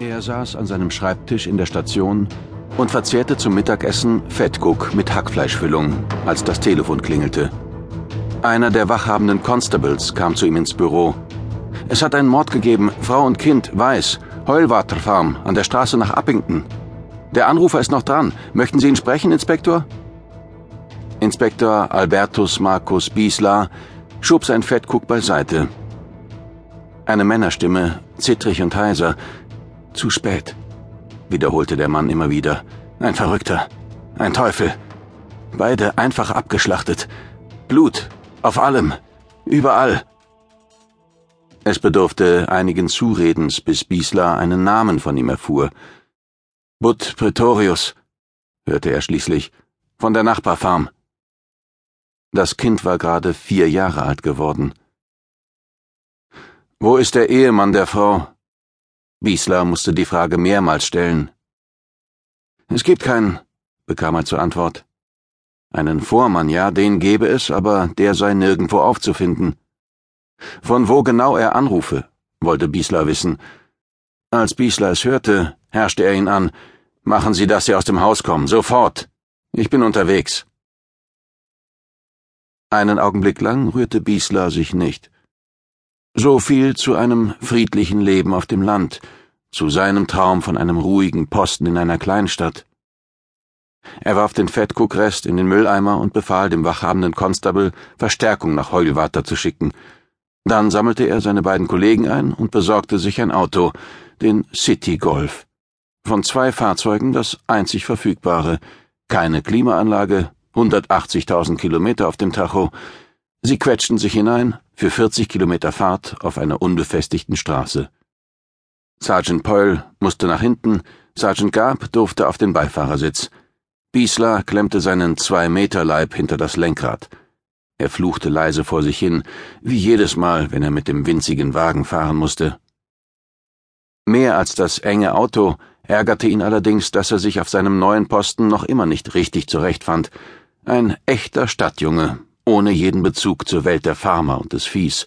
Er saß an seinem Schreibtisch in der Station und verzehrte zum Mittagessen Fettguck mit Hackfleischfüllung, als das Telefon klingelte. Einer der wachhabenden Constables kam zu ihm ins Büro. Es hat einen Mord gegeben, Frau und Kind, weiß, Heulwater Farm, an der Straße nach Uppington. Der Anrufer ist noch dran. Möchten Sie ihn sprechen, Inspektor? Inspektor Albertus Markus Biesler schob sein Fettguck beiseite. Eine Männerstimme, zittrig und heiser, zu spät, wiederholte der Mann immer wieder. Ein Verrückter, ein Teufel. Beide einfach abgeschlachtet. Blut, auf allem, überall. Es bedurfte einigen Zuredens, bis Biesler einen Namen von ihm erfuhr. Bud Pretorius, hörte er schließlich, von der Nachbarfarm. Das Kind war gerade vier Jahre alt geworden. Wo ist der Ehemann der Frau? Wiesler musste die Frage mehrmals stellen. Es gibt keinen, bekam er zur Antwort. Einen Vormann, ja, den gebe es, aber der sei nirgendwo aufzufinden. Von wo genau er anrufe, wollte Biesler wissen. Als Biesler es hörte, herrschte er ihn an. Machen Sie, dass Sie aus dem Haus kommen, sofort. Ich bin unterwegs. Einen Augenblick lang rührte Biesler sich nicht. So viel zu einem friedlichen Leben auf dem Land, zu seinem Traum von einem ruhigen Posten in einer Kleinstadt. Er warf den Fettkuckrest in den Mülleimer und befahl dem wachhabenden Constable, Verstärkung nach Heulwater zu schicken. Dann sammelte er seine beiden Kollegen ein und besorgte sich ein Auto, den City Golf. Von zwei Fahrzeugen das einzig verfügbare, keine Klimaanlage, 180.000 Kilometer auf dem Tacho, Sie quetschten sich hinein, für 40 Kilometer Fahrt auf einer unbefestigten Straße. Sergeant Peul musste nach hinten, Sergeant Gab durfte auf den Beifahrersitz. Biesler klemmte seinen Zwei-Meter-Leib hinter das Lenkrad. Er fluchte leise vor sich hin, wie jedes Mal, wenn er mit dem winzigen Wagen fahren musste. Mehr als das enge Auto ärgerte ihn allerdings, dass er sich auf seinem neuen Posten noch immer nicht richtig zurechtfand. Ein echter Stadtjunge, ohne jeden Bezug zur Welt der Farmer und des Viehs.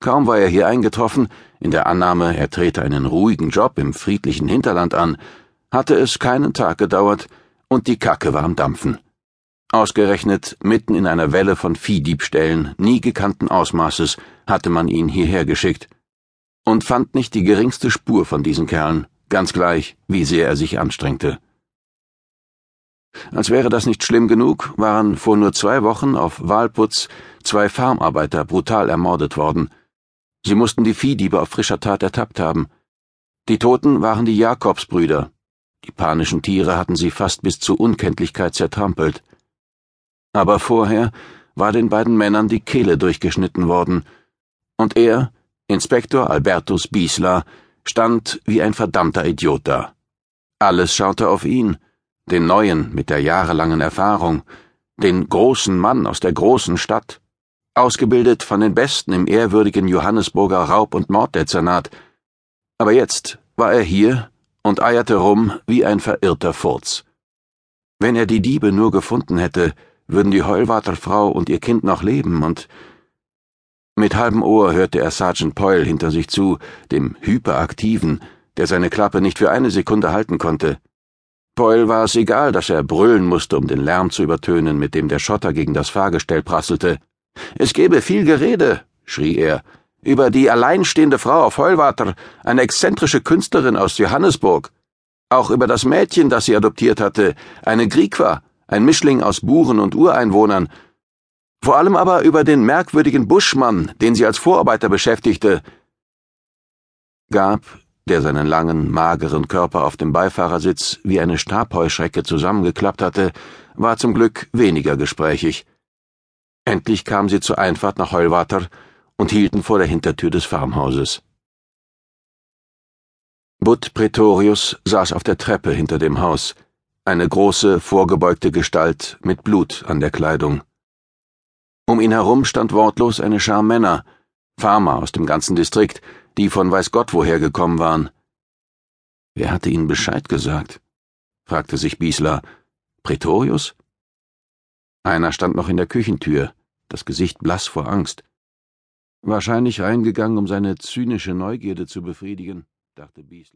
Kaum war er hier eingetroffen, in der Annahme, er trete einen ruhigen Job im friedlichen Hinterland an, hatte es keinen Tag gedauert, und die Kacke war am Dampfen. Ausgerechnet mitten in einer Welle von Viehdiebstählen nie gekannten Ausmaßes hatte man ihn hierher geschickt und fand nicht die geringste Spur von diesen Kerlen, ganz gleich, wie sehr er sich anstrengte. Als wäre das nicht schlimm genug, waren vor nur zwei Wochen auf Walputz zwei Farmarbeiter brutal ermordet worden. Sie mussten die Viehdiebe auf frischer Tat ertappt haben. Die Toten waren die Jakobsbrüder. Die panischen Tiere hatten sie fast bis zur Unkenntlichkeit zertrampelt. Aber vorher war den beiden Männern die Kehle durchgeschnitten worden, und er, Inspektor Albertus Biesler, stand wie ein verdammter Idiot da. Alles schaute auf ihn, den Neuen mit der jahrelangen Erfahrung, den großen Mann aus der großen Stadt, ausgebildet von den Besten im ehrwürdigen Johannesburger Raub- und Morddezernat. Aber jetzt war er hier und eierte rum wie ein verirrter Furz. Wenn er die Diebe nur gefunden hätte, würden die Heulwater Frau und ihr Kind noch leben und mit halbem Ohr hörte er Sergeant Poyle hinter sich zu, dem Hyperaktiven, der seine Klappe nicht für eine Sekunde halten konnte. Poyle war es egal, dass er brüllen musste, um den Lärm zu übertönen, mit dem der Schotter gegen das Fahrgestell prasselte. Es gebe viel Gerede, schrie er, über die alleinstehende Frau auf Heulwater, eine exzentrische Künstlerin aus Johannesburg. Auch über das Mädchen, das sie adoptiert hatte, eine Griegwa, ein Mischling aus Buren und Ureinwohnern. Vor allem aber über den merkwürdigen Buschmann, den sie als Vorarbeiter beschäftigte. Gab, der seinen langen, mageren Körper auf dem Beifahrersitz wie eine Stabheuschrecke zusammengeklappt hatte, war zum Glück weniger gesprächig. Endlich kamen sie zur Einfahrt nach Heulwater und hielten vor der Hintertür des Farmhauses. Bud Pretorius saß auf der Treppe hinter dem Haus, eine große, vorgebeugte Gestalt mit Blut an der Kleidung. Um ihn herum stand wortlos eine Schar Männer, Farmer aus dem ganzen Distrikt, die von weiß Gott woher gekommen waren. Wer hatte ihnen Bescheid gesagt? fragte sich Biesler. Prätorius? Einer stand noch in der Küchentür, das Gesicht blass vor Angst. Wahrscheinlich reingegangen, um seine zynische Neugierde zu befriedigen, dachte Biesler.